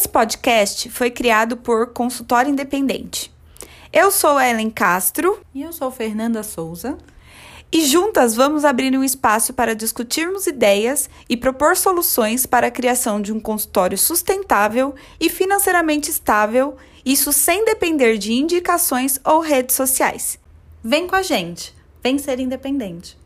Esse podcast foi criado por Consultório Independente. Eu sou Ellen Castro. E eu sou Fernanda Souza. E juntas vamos abrir um espaço para discutirmos ideias e propor soluções para a criação de um consultório sustentável e financeiramente estável, isso sem depender de indicações ou redes sociais. Vem com a gente, vem ser independente.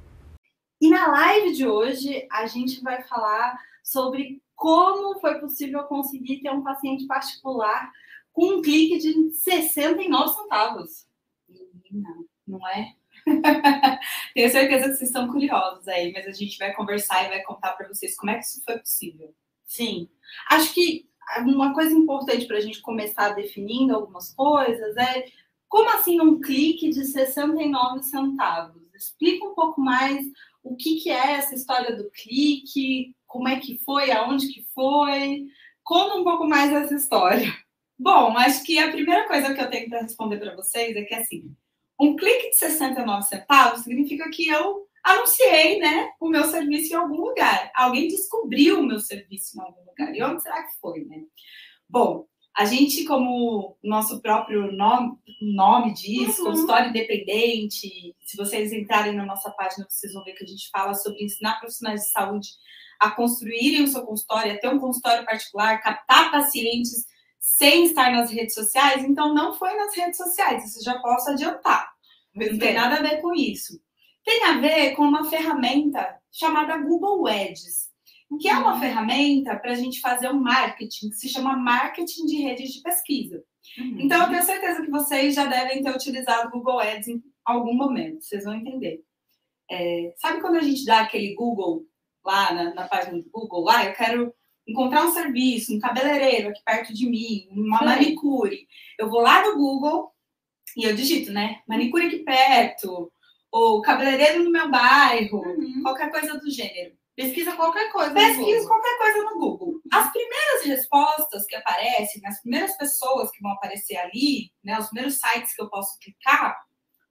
E na live de hoje a gente vai falar sobre como foi possível conseguir ter um paciente particular com um clique de 69 centavos. Menina, não é? Tenho certeza que vocês estão curiosos aí, mas a gente vai conversar e vai contar para vocês como é que isso foi possível. Sim. Acho que uma coisa importante para a gente começar definindo algumas coisas é como assim um clique de 69 centavos? Explica um pouco mais o que, que é essa história do clique, como é que foi, aonde que foi. Conta um pouco mais essa história. Bom, acho que a primeira coisa que eu tenho para responder para vocês é que assim, um clique de 69 centavos significa que eu anunciei, né, o meu serviço em algum lugar. Alguém descobriu o meu serviço em algum lugar. E onde será que foi, né? Bom, a gente, como nosso próprio nome, nome diz, uhum. consultório independente, se vocês entrarem na nossa página, vocês vão ver que a gente fala sobre ensinar profissionais de saúde a construírem o seu consultório, a ter um consultório particular, captar pacientes sem estar nas redes sociais, então não foi nas redes sociais, isso já posso adiantar. Não tem nada a ver com isso. Tem a ver com uma ferramenta chamada Google Ads, que é uma uhum. ferramenta para a gente fazer um marketing que se chama marketing de redes de pesquisa. Uhum. Então, eu tenho certeza que vocês já devem ter utilizado Google Ads em algum momento, vocês vão entender. É, sabe quando a gente dá aquele Google lá na, na página do Google, lá, eu quero encontrar um serviço, um cabeleireiro aqui perto de mim, uma Sim. manicure. Eu vou lá no Google e eu digito, né? Manicure aqui perto, ou cabeleireiro no meu bairro, uhum. qualquer coisa do gênero. Pesquisa qualquer coisa. Pesquisa qualquer coisa no Google. As primeiras respostas que aparecem, as primeiras pessoas que vão aparecer ali, né, os primeiros sites que eu posso clicar,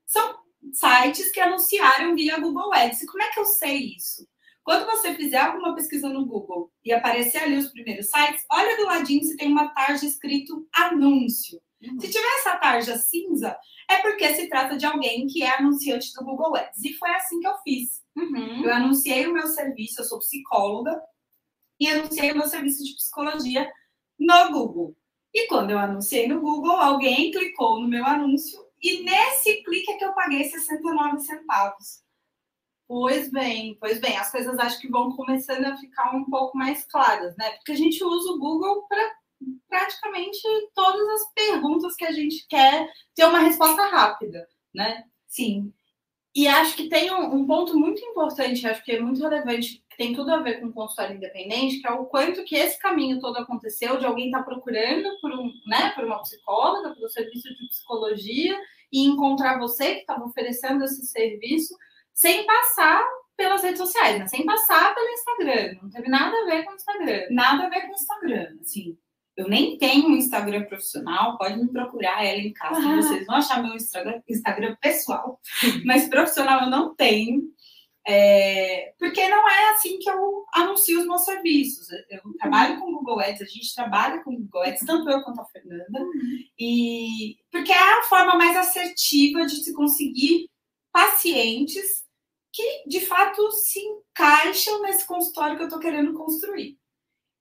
são sites que anunciaram via Google Ads. E como é que eu sei isso? Quando você fizer alguma pesquisa no Google e aparecer ali os primeiros sites, olha do ladinho se tem uma tarja escrito anúncio. Uhum. Se tiver essa tarja cinza, é porque se trata de alguém que é anunciante do Google Ads. E foi assim que eu fiz. Uhum. Eu anunciei o meu serviço, eu sou psicóloga, e anunciei o meu serviço de psicologia no Google. E quando eu anunciei no Google, alguém clicou no meu anúncio e nesse clique é que eu paguei 69 centavos. Pois bem, pois bem, as coisas acho que vão começando a ficar um pouco mais claras, né? Porque a gente usa o Google para praticamente todas as perguntas que a gente quer ter uma resposta rápida, né? Sim. E acho que tem um, um, ponto muito importante, acho que é muito relevante, que tem tudo a ver com o consultório independente, que é o quanto que esse caminho todo aconteceu de alguém estar tá procurando por, um, né, por uma psicóloga, pelo serviço de psicologia, e encontrar você que estava oferecendo esse serviço sem passar pelas redes sociais, né? sem passar pelo Instagram. Não teve nada a ver com o Instagram. Nada a ver com o Instagram, assim. Eu nem tenho um Instagram profissional, pode me procurar ela em casa, ah. vocês vão achar meu Instagram, Instagram pessoal, mas profissional eu não tenho, é, porque não é assim que eu anuncio os meus serviços. Eu trabalho com Google Ads, a gente trabalha com Google Ads, tanto eu quanto a Fernanda, uhum. e porque é a forma mais assertiva de se conseguir pacientes que de fato se encaixam nesse consultório que eu estou querendo construir.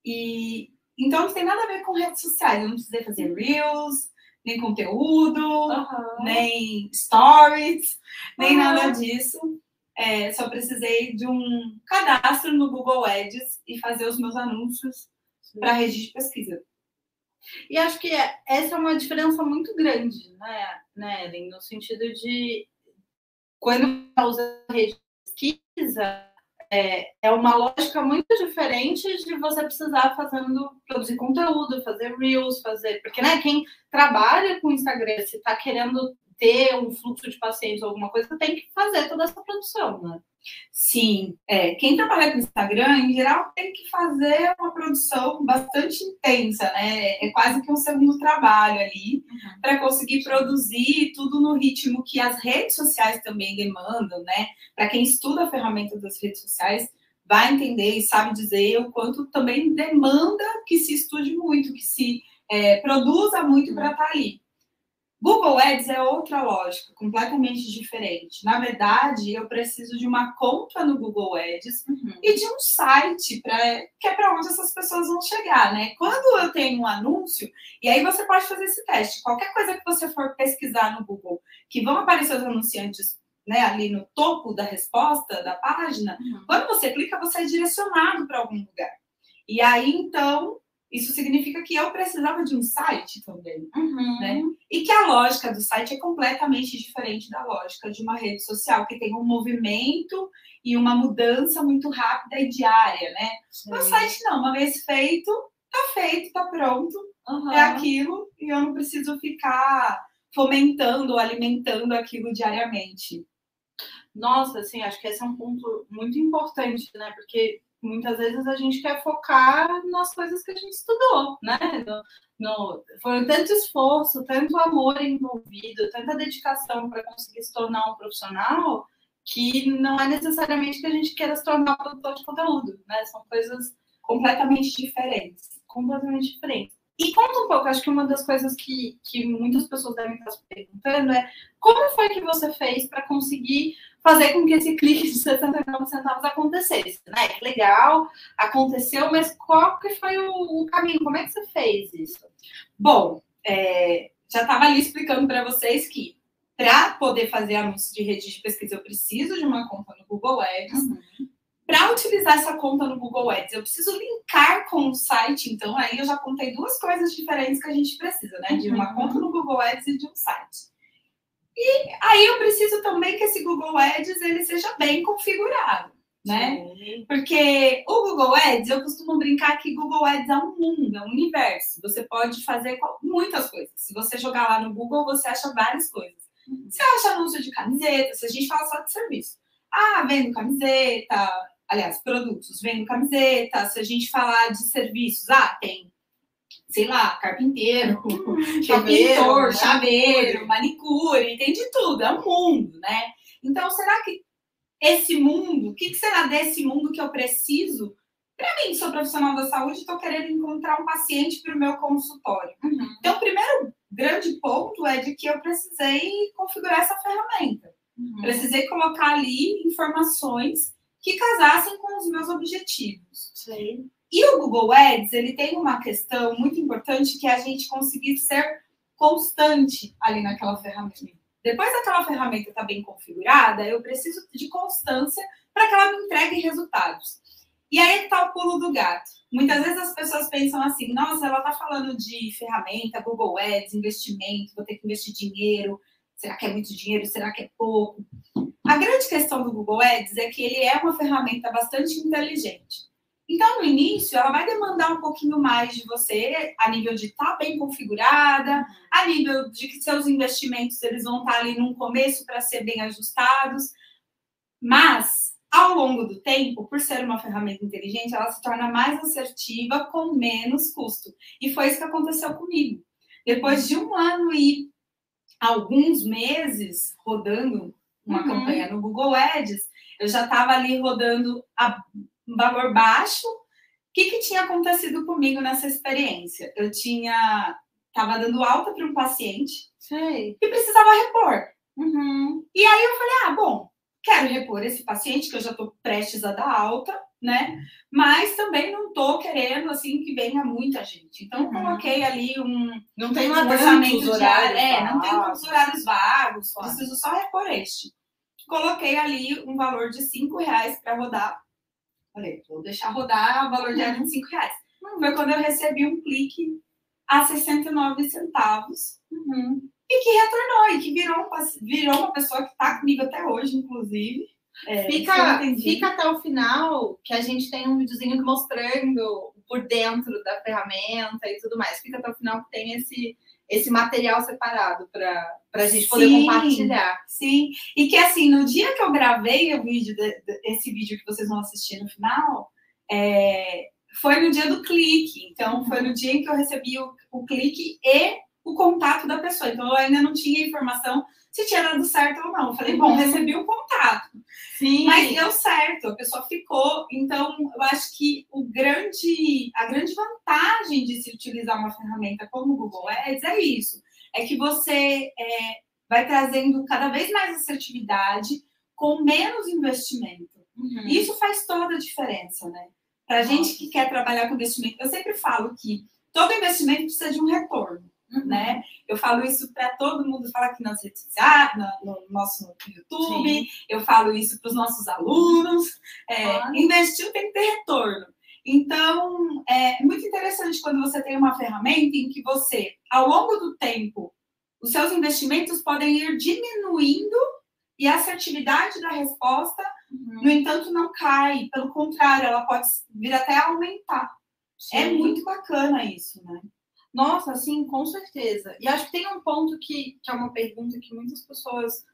E então não tem nada a ver com redes sociais. Eu não precisei fazer reels, nem conteúdo, uhum. nem stories, nem uhum. nada disso. É, só precisei de um cadastro no Google Ads e fazer os meus anúncios para a rede de pesquisa. E acho que essa é uma diferença muito grande, né, né Ellen? No sentido de quando você usa rede de pesquisa, é, é uma lógica muito diferente de você precisar fazendo, produzir conteúdo, fazer reels, fazer. Porque, né, quem trabalha com Instagram, se está querendo ter um fluxo de pacientes ou alguma coisa, tem que fazer toda essa produção, né? Sim, é, quem trabalha com Instagram, em geral, tem que fazer uma produção bastante intensa, né? É quase que um segundo trabalho ali, uhum. para conseguir produzir tudo no ritmo que as redes sociais também demandam, né? Para quem estuda a ferramenta das redes sociais, vai entender e sabe dizer o quanto também demanda que se estude muito, que se é, produza muito para estar tá ali. Google Ads é outra lógica, completamente diferente. Na verdade, eu preciso de uma conta no Google Ads uhum. e de um site pra, que é para onde essas pessoas vão chegar, né? Quando eu tenho um anúncio, e aí você pode fazer esse teste. Qualquer coisa que você for pesquisar no Google, que vão aparecer os anunciantes né, ali no topo da resposta da página, uhum. quando você clica, você é direcionado para algum lugar. E aí, então, isso significa que eu precisava de um site também, uhum. né? E que a lógica do site é completamente diferente da lógica de uma rede social, que tem um movimento e uma mudança muito rápida e diária, né? No site não, uma vez feito, tá feito, tá pronto, uhum. é aquilo, e eu não preciso ficar fomentando, alimentando aquilo diariamente. Nossa, assim, acho que esse é um ponto muito importante, né? Porque muitas vezes a gente quer focar nas coisas que a gente estudou, né? No, no, foi tanto esforço, tanto amor envolvido, tanta dedicação para conseguir se tornar um profissional que não é necessariamente que a gente queira se tornar produtor de conteúdo, né? São coisas completamente diferentes, completamente diferentes. E conta um pouco, acho que uma das coisas que, que muitas pessoas devem estar se perguntando é como foi que você fez para conseguir fazer com que esse clique de 69 centavos acontecesse, né? Que legal, aconteceu, mas qual que foi o, o caminho? Como é que você fez isso? Bom, é, já estava ali explicando para vocês que para poder fazer anúncio de rede de pesquisa, eu preciso de uma conta no Google Ads. Uhum. Para utilizar essa conta no Google Ads, eu preciso linkar com o site. Então, aí eu já contei duas coisas diferentes que a gente precisa, né? De uma uhum. conta no Google Ads e de um site. E aí eu preciso também que esse Google Ads ele seja bem configurado, né? Sim. Porque o Google Ads, eu costumo brincar que Google Ads é um mundo, é um universo. Você pode fazer muitas coisas. Se você jogar lá no Google, você acha várias coisas. Uhum. Você acha anúncio de camiseta, se a gente fala só de serviço. Ah, vendo camiseta, aliás, produtos, vendo camiseta. Se a gente falar de serviços, ah, tem sei lá, carpinteiro, chaveiro, pintor, chaveiro, manicure, tem de tudo, é um mundo, né? Então, será que esse mundo, o que, que será desse mundo que eu preciso? Para mim, sou profissional da saúde, estou querendo encontrar um paciente para o meu consultório. Uhum. Então, o primeiro grande ponto é de que eu precisei configurar essa ferramenta. Uhum. Precisei colocar ali informações que casassem com os meus objetivos. Sim. E o Google Ads, ele tem uma questão muito importante que é a gente conseguir ser constante ali naquela ferramenta. Depois daquela ferramenta estar tá bem configurada, eu preciso de constância para que ela me entregue resultados. E aí está o pulo do gato. Muitas vezes as pessoas pensam assim: nossa, ela está falando de ferramenta, Google Ads, investimento, vou ter que investir dinheiro. Será que é muito dinheiro? Será que é pouco? A grande questão do Google Ads é que ele é uma ferramenta bastante inteligente. Então, no início, ela vai demandar um pouquinho mais de você, a nível de estar tá bem configurada, a nível de que seus investimentos eles vão estar tá ali no começo para ser bem ajustados. Mas, ao longo do tempo, por ser uma ferramenta inteligente, ela se torna mais assertiva com menos custo. E foi isso que aconteceu comigo. Depois de um ano e alguns meses rodando uma uhum. campanha no Google Ads, eu já estava ali rodando a um valor baixo. O que, que tinha acontecido comigo nessa experiência? Eu tinha estava dando alta para um paciente Sei. e precisava repor. Uhum. E aí eu falei, ah, bom, quero repor esse paciente que eu já estou prestes a dar alta, né? Mas também não estou querendo assim que venha muita gente. Então uhum. coloquei ali um não tem um orçamento diário, é, não tem muitos horários vagos, preciso só repor este. Coloquei ali um valor de cinco reais para rodar Falei, vou deixar rodar o valor diário de 5 reais. Foi quando eu recebi um clique a 69 centavos. Uhum. E que retornou, e que virou, virou uma pessoa que está comigo até hoje, inclusive. É, fica, fica até o final, que a gente tem um videozinho mostrando por dentro da ferramenta e tudo mais. Fica até o final que tem esse, esse material separado para a gente poder sim, compartilhar. Sim, e que assim, no dia que eu gravei o vídeo, de, de, esse vídeo que vocês vão assistir no final, é, foi no dia do clique. Então, foi no dia em que eu recebi o, o clique e o contato da pessoa. Então, eu ainda não tinha informação se tinha dado certo ou não. Eu falei, bom, Uhum. recebi o contato. Sim. Mas deu certo, a pessoa ficou. Então, eu acho que o grande, a grande vantagem de se utilizar uma ferramenta como o Google Ads é isso: é que você é, vai trazendo cada vez mais assertividade com menos investimento. Uhum. Isso faz toda a diferença, né? Para gente que quer trabalhar com investimento, eu sempre falo que todo investimento precisa de um retorno Uhum. né? Eu falo isso para todo mundo, falo aqui nas redes sociais, na- no nosso YouTube, Sim. eu falo isso para os nossos alunos. É, Claro. Investir tem que ter retorno. Então, é muito interessante quando você tem uma ferramenta em que você, ao longo do tempo, os seus investimentos podem ir diminuindo e a assertividade da resposta, Uhum. no entanto, não cai. Pelo contrário, ela pode vir até aumentar. É Sim. muito bacana isso, né? Nossa, sim, com certeza. E acho que tem um ponto que, que é uma pergunta que muitas pessoas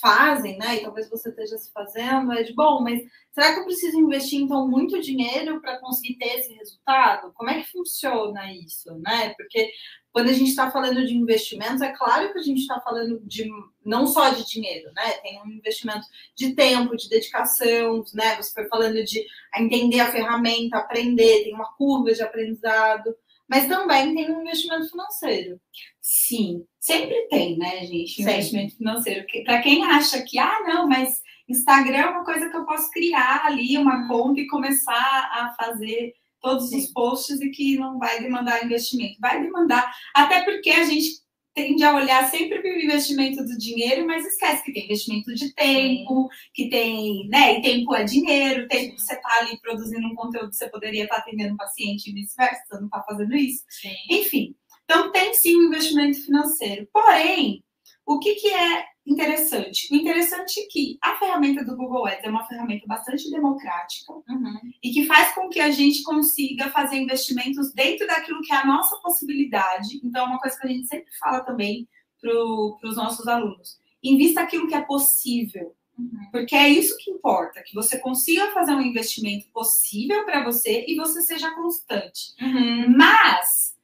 fazem, né? E talvez você esteja se fazendo, é de bom, mas será que eu preciso investir então muito dinheiro para conseguir ter esse resultado? Como é que funciona isso, né? Porque quando a gente está falando de investimentos, é claro que a gente está falando de não só de dinheiro, né? Tem um investimento de tempo, de dedicação, né? Você foi falando de entender a ferramenta, aprender, tem uma curva de aprendizado mas também tem um investimento financeiro. Sim, sempre tem, né, gente? Investimento financeiro. Para quem acha que, ah, não, mas Instagram é uma coisa que eu posso criar ali, uma conta e começar a fazer todos os Sim. posts e que não vai demandar investimento. Vai demandar, até porque a gente tende a olhar sempre para o investimento do dinheiro, mas esquece que tem investimento de tempo, que tem, né? E tempo é dinheiro, tempo que você está ali produzindo um conteúdo, você poderia estar atendendo um paciente e vice-versa, você não está fazendo isso. Sim. Enfim, então tem sim um investimento financeiro. Porém, o que, que é interessante? O interessante é que a ferramenta do Google Ads é uma ferramenta bastante democrática Uhum. e que faz com que a gente consiga fazer investimentos dentro daquilo que é a nossa possibilidade. Então, é uma coisa que a gente sempre fala também para os nossos alunos. Invista aquilo que é possível. Uhum. Porque é isso que importa, que você consiga fazer um investimento possível para você e você seja constante. Uhum. Mas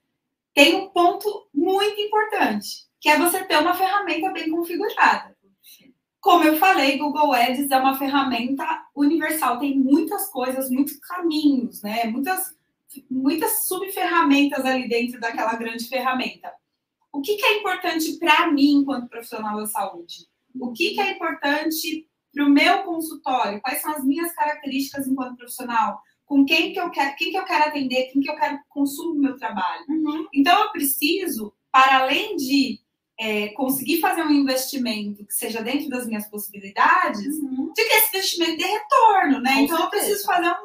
tem um ponto muito importante, que é você ter uma ferramenta bem configurada. Como eu falei, Google Ads é uma ferramenta universal, tem muitas coisas, muitos caminhos, né? Muitas, muitas subferramentas ali dentro daquela grande ferramenta. O que, que é importante para mim enquanto profissional da saúde? O que, que é importante para o meu consultório? Quais são as minhas características enquanto profissional? Com quem que eu quero, quem que eu quero atender, quem que eu quero que consuma o meu trabalho? Uhum. Então, eu preciso, para além de é, conseguir fazer um investimento que seja dentro das minhas possibilidades, Uhum. de que esse investimento dê retorno, né? Com então, eu certeza. preciso fazer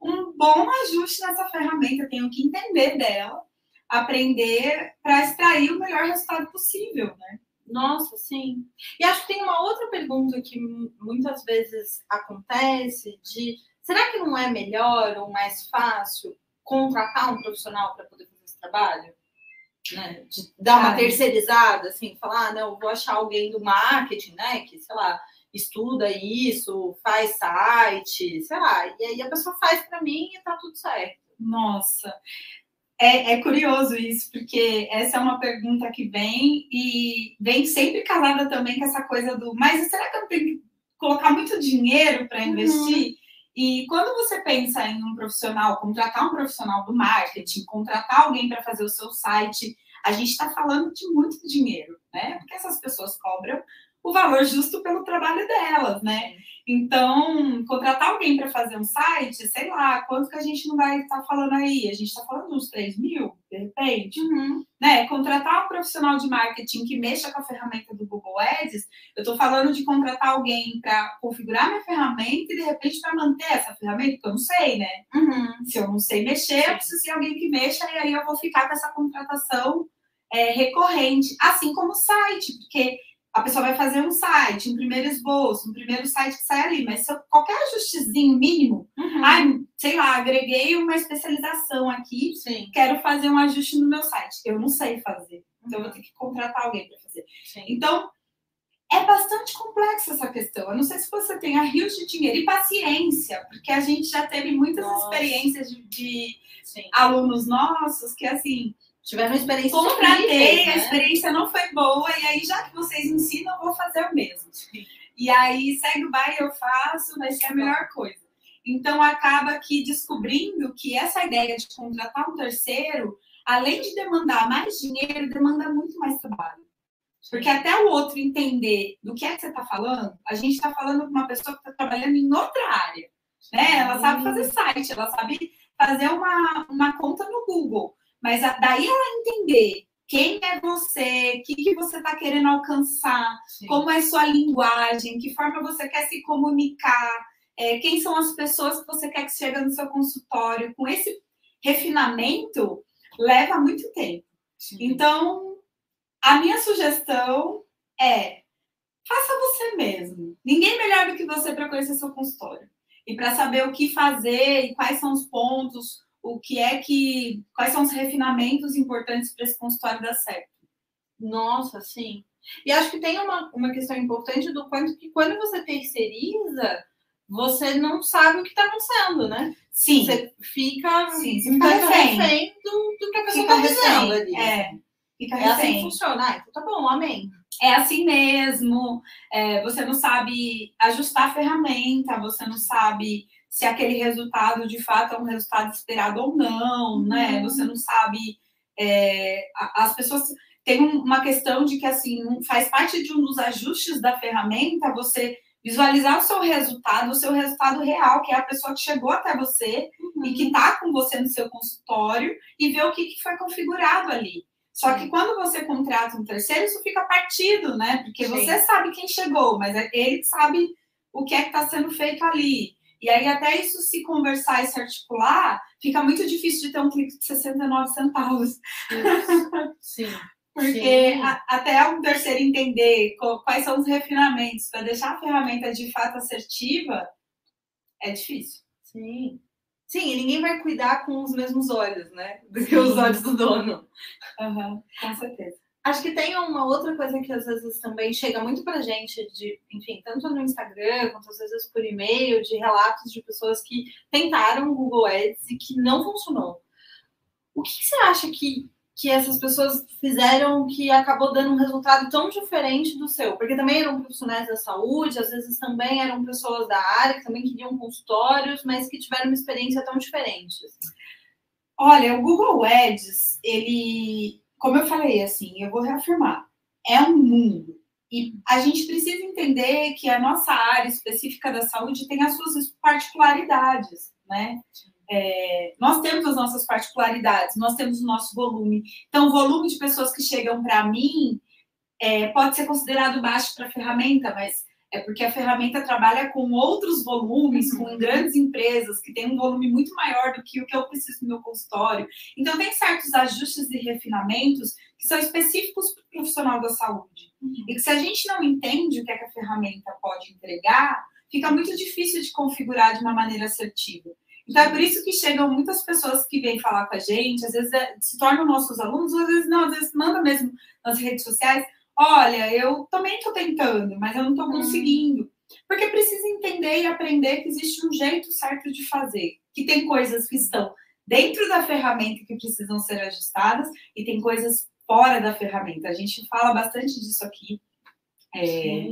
um, um bom ajuste nessa ferramenta, eu tenho que entender dela, aprender para extrair o melhor resultado possível, né? Nossa, sim. E acho que tem uma outra pergunta que mu- muitas vezes acontece de será que não é melhor ou mais fácil contratar um profissional para poder fazer esse trabalho? Né? De dar uma terceirizada, assim, falar, ah, não, vou achar alguém do marketing, né? Que, sei lá, estuda isso, faz site, sei lá, e aí a pessoa faz para mim e tá tudo certo. Nossa, é, é curioso isso, porque essa é uma pergunta que vem e vem sempre casada também com essa coisa do, mas será que eu tenho que colocar muito dinheiro para investir? E quando você pensa em um profissional, contratar um profissional do marketing, contratar alguém para fazer o seu site, a gente está falando de muito dinheiro, né? Porque essas pessoas cobram o valor justo pelo trabalho delas, né? Então, contratar alguém para fazer um site, sei lá, quanto que a gente não vai estar falando aí? A gente está falando uns 3 mil, de repente, né? Contratar um profissional de marketing que mexa com a ferramenta do Google Ads, eu estou falando de contratar alguém para configurar minha ferramenta e, de repente, para manter essa ferramenta, porque eu não sei, né? Uhum. Se eu não sei mexer, eu preciso de alguém que mexa e aí eu vou ficar com essa contratação é, recorrente. Assim como o site, porque a pessoa vai fazer um site, um primeiro esboço, um primeiro site que sai ali, mas qualquer ajustezinho mínimo, Uhum. ai, sei lá, agreguei uma especialização aqui, Sim, quero fazer um ajuste no meu site. Eu não sei fazer, então eu vou ter que contratar alguém para fazer. sim. Então, é bastante complexa essa questão. Eu não sei se você tem a rios de dinheiro e paciência, porque a gente já teve muitas Nossa. experiências de, de alunos nossos que, assim, Tiveram uma experiência Contratei, horríveis, a né? experiência não foi boa, e aí, já que vocês ensinam, eu vou fazer o mesmo. E aí, segue o baile, eu faço, vai ser a melhor coisa. Então, acaba que descobrindo que essa ideia de contratar um terceiro, além de demandar mais dinheiro, demanda muito mais trabalho. Porque até o outro entender do que é que você está falando, a gente está falando com uma pessoa que está trabalhando em outra área. Né? Ela sabe fazer site, ela sabe fazer uma, uma conta no Google. Mas daí ela entender quem é você, o que, que você está querendo alcançar, Sim. como é sua linguagem, que forma você quer se comunicar, é, quem são as pessoas que você quer que chegue no seu consultório. Com esse refinamento, leva muito tempo. Então, a minha sugestão é faça você mesmo. Ninguém melhor do que você para conhecer seu consultório e para saber o que fazer e quais são os pontos, o que é que, quais são os refinamentos importantes para esse consultório dar certo. Nossa, sim. E acho que tem uma, uma questão importante do quanto que quando você terceiriza, você não sabe o que está acontecendo, né? Sim, Você fica Sim, você fica refém. refém do, do que a pessoa está dizendo ali. É, fica É assim que funciona. Ah, então tá bom, amém. é assim mesmo. é, você não sabe ajustar a ferramenta, você não sabe se aquele resultado de fato é um resultado esperado ou não, né? Uhum. Você não sabe. é, as pessoas têm um- uma questão de que assim faz parte de um dos ajustes da ferramenta você visualizar o seu resultado, o seu resultado real, que é a pessoa que chegou até você e que está com você no seu consultório e ver o que, que foi configurado ali. Só que quando você contrata um terceiro, isso fica partido, né? Porque Sim. você sabe quem chegou, mas é ele que sabe o que é que está sendo feito ali. E aí, até isso se conversar e se articular, fica muito difícil de ter um clique de 69 centavos. Sim. Porque a- até um terceiro entender quais são os refinamentos para deixar a ferramenta de fato assertiva, é difícil. Sim. Sim, e ninguém vai cuidar com os mesmos olhos, né? Do que os olhos do dono. Aham, com certeza. Acho que tem uma outra coisa que às vezes também chega muito pra gente, de, enfim, tanto no Instagram quanto às vezes por e-mail, de relatos de pessoas que tentaram o Google Ads e que não funcionou. O que, que você acha que, que essas pessoas fizeram que acabou dando um resultado tão diferente do seu? Porque também eram profissionais da saúde, às vezes também eram pessoas da área que também queriam consultórios, mas que tiveram uma experiência tão diferente. assim. Olha, o Google Ads, ele, como eu falei, assim, eu vou reafirmar, é um mundo. E a gente precisa entender que a nossa área específica da saúde tem as suas particularidades, né? É, nós temos as nossas particularidades, nós temos o nosso volume. Então, o volume de pessoas que chegam para mim é, pode ser considerado baixo para a ferramenta, mas é porque a ferramenta trabalha com outros volumes, com grandes empresas que têm um volume muito maior do que o que eu preciso no meu consultório. Então, tem certos ajustes e refinamentos que são específicos para o profissional da saúde. E que se a gente não entende o que, é que a ferramenta pode entregar, fica muito difícil de configurar de uma maneira assertiva. Então, é por isso que chegam muitas pessoas que vêm falar com a gente, às vezes é- se tornam nossos alunos, às vezes não, às vezes manda mesmo nas redes sociais. Olha, eu também estou tentando, mas eu não estou Hum. conseguindo. Porque precisa entender e aprender que existe um jeito certo de fazer. Que tem coisas que estão dentro da ferramenta que precisam ser ajustadas e tem coisas fora da ferramenta. A gente fala bastante disso aqui. É,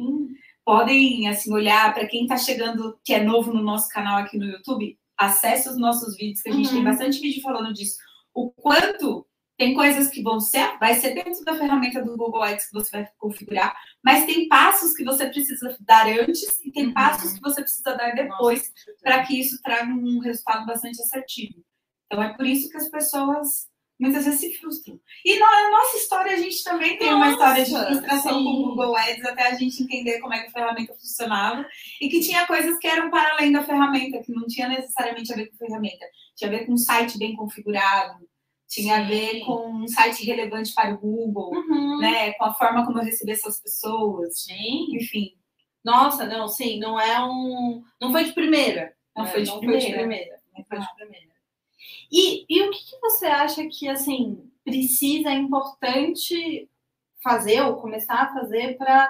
podem assim olhar para quem está chegando que é novo no nosso canal aqui no YouTube, acesse os nossos vídeos que a gente Uhum. tem bastante vídeo falando disso. O quanto tem coisas que vão ser, vai ser dentro da ferramenta do Google Ads que você vai configurar, mas tem passos que você precisa dar antes e tem Uhum. passos que você precisa dar depois Nossa, para que isso traga um resultado bastante assertivo. Então é por isso que as pessoas muitas vezes se frustram. E na nossa história a gente também tem uma história de Nossa, frustração sim. com o Google Ads até a gente entender como é que a ferramenta funcionava e que tinha coisas que eram para além da ferramenta, que não tinha necessariamente a ver com a ferramenta, tinha a ver com um site bem configurado, tinha a ver Sim. com um site relevante para o Google, Uhum. né, com a forma como eu recebi essas pessoas, Sim. enfim, Nossa, não, sim, não é um. Não foi de primeira. não né? foi de não primeira. Foi de primeira. Não foi de primeira. E, e o que, que você acha que assim precisa, é importante fazer ou começar a fazer para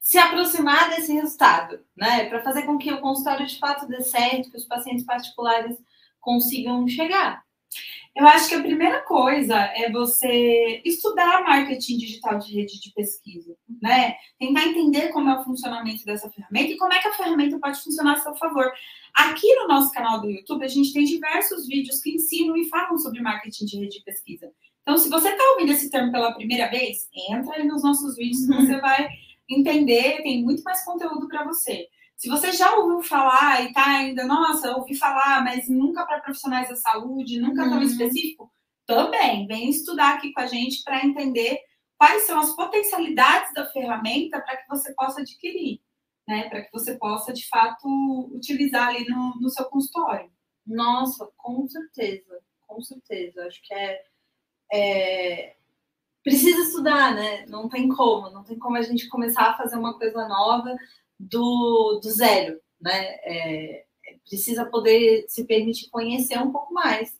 se aproximar desse resultado, né? Para fazer com que o consultório de fato dê certo, que os pacientes particulares consigam chegar. Eu acho que a primeira coisa é você estudar marketing digital de rede de pesquisa, né? Tentar entender como é o funcionamento dessa ferramenta e como é que a ferramenta pode funcionar a seu favor. Aqui no nosso canal do YouTube, a gente tem diversos vídeos que ensinam e falam sobre marketing de rede de pesquisa. Então, se você está ouvindo esse termo pela primeira vez, entra aí nos nossos vídeos que você vai entender, tem muito mais conteúdo para você. Se você já ouviu falar e está ainda, nossa, ouvi falar, mas nunca para profissionais da saúde, nunca tão uhum. específico, também vem estudar aqui com a gente para entender quais são as potencialidades da ferramenta para que você possa adquirir, né? Para que você possa, de fato, utilizar ali no, no seu consultório. Nossa, com certeza, com certeza. Acho que é, é, precisa estudar, né? Não tem como, não tem como a gente começar a fazer uma coisa nova do, do zero, né? É, precisa poder se permitir conhecer um pouco mais.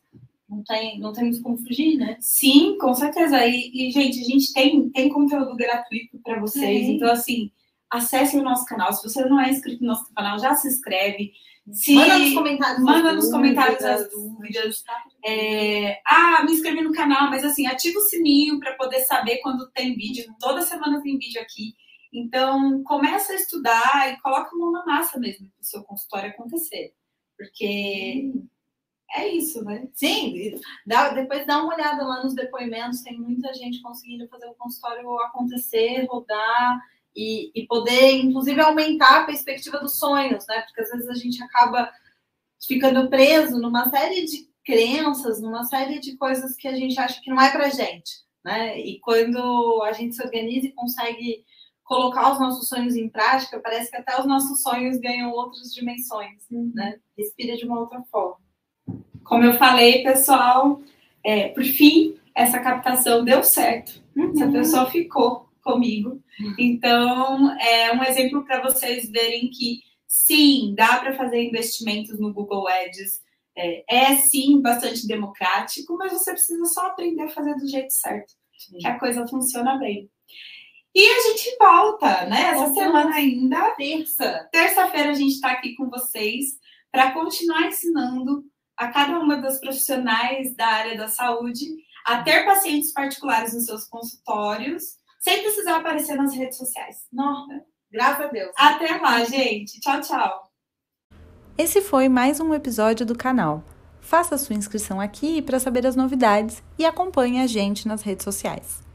Não tem, não temos como fugir, né? Sim, com certeza. E, e gente, a gente tem, tem conteúdo gratuito para vocês. Sim. Então, assim, acesse o nosso canal. Se você não é inscrito no nosso canal, já se inscreve. Se... Manda nos comentários. Manda nos comentários as dúvidas. É... Ah, me inscrevi no canal, mas assim, ativa o sininho para poder saber quando tem vídeo. Toda semana tem vídeo aqui. Então, começa a estudar e coloca a mão na massa mesmo para o seu consultório acontecer. Porque hum. é isso, né? Sim, dá, depois dá uma olhada lá nos depoimentos, tem muita gente conseguindo fazer o consultório acontecer, rodar e, e poder, inclusive, aumentar a perspectiva dos sonhos, né? Porque às vezes a gente acaba ficando preso numa série de crenças, numa série de coisas que a gente acha que não é pra gente, né? E quando a gente se organiza e consegue colocar os nossos sonhos em prática, parece que até os nossos sonhos ganham outras dimensões, uhum. né? Respira de uma outra forma. Como eu falei, pessoal, é, por fim, essa captação deu certo. Uhum. Essa pessoa ficou comigo. Uhum. Então, é um exemplo para vocês verem que sim, dá para fazer investimentos no Google Ads. É, é, sim bastante democrático, mas você precisa só aprender a fazer do jeito certo, sim. que a coisa funciona bem. E a gente volta, né? Essa semana ainda, terça. Terça-feira a gente está aqui com vocês para continuar ensinando a cada uma das profissionais da área da saúde a ter pacientes particulares nos seus consultórios, sem precisar aparecer nas redes sociais. Nossa, graças a Deus. Até lá, gente. Tchau, tchau. Esse foi mais um episódio do canal. Faça sua inscrição aqui para saber as novidades e acompanhe a gente nas redes sociais.